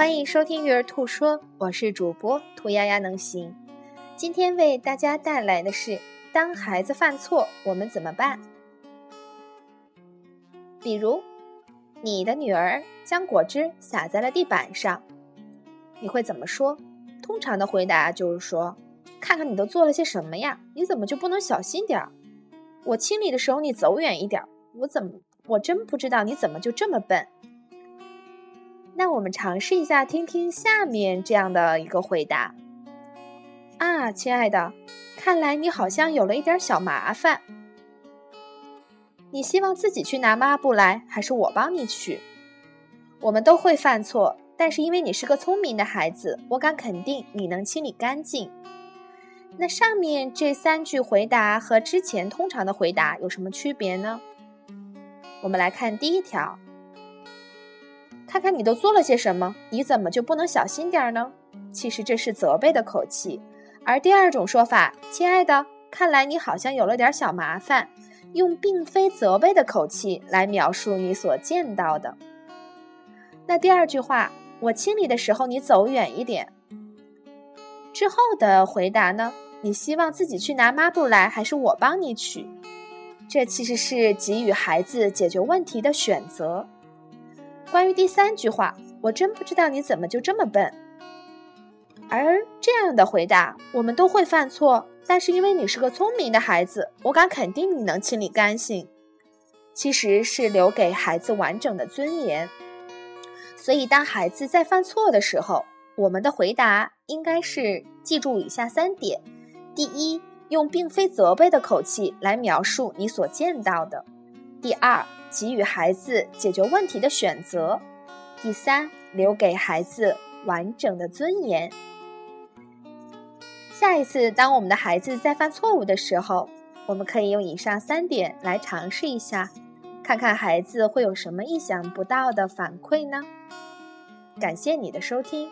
欢迎收听《育儿兔说》，我是主播兔丫丫能行。今天为大家带来的是：当孩子犯错，我们怎么办？比如，你的女儿将果汁洒在了地板上，你会怎么说？通常的回答就是说：“看看你都做了些什么呀？你怎么就不能小心点儿？我清理的时候你走远一点。我怎么，我真不知道你怎么就这么笨。”那我们尝试一下，听听下面这样的一个回答。啊，亲爱的，看来你好像有了一点小麻烦。你希望自己去拿抹布来，还是我帮你取？我们都会犯错，但是因为你是个聪明的孩子，我敢肯定你能清理干净。那上面这三句回答和之前通常的回答有什么区别呢？我们来看第一条。看看你都做了些什么，你怎么就不能小心点儿呢？其实这是责备的口气。而第二种说法，亲爱的，看来你好像有了点小麻烦，用并非责备的口气来描述你所见到的。那第二句话，我清理的时候你走远一点。之后的回答呢？你希望自己去拿抹布来，还是我帮你取？这其实是给予孩子解决问题的选择。关于第三句话，我真不知道你怎么就这么笨。而这样的回答，我们都会犯错，但是因为你是个聪明的孩子，我敢肯定你能清理干净。其实是留给孩子完整的尊严。所以，当孩子在犯错的时候，我们的回答应该是记住以下三点：第一，用并非责备的口气来描述你所见到的；第二，给予孩子解决问题的选择。第三，留给孩子完整的尊严。下一次，当我们的孩子在犯错误的时候，我们可以用以上三点来尝试一下，看看孩子会有什么意想不到的反馈呢？感谢你的收听。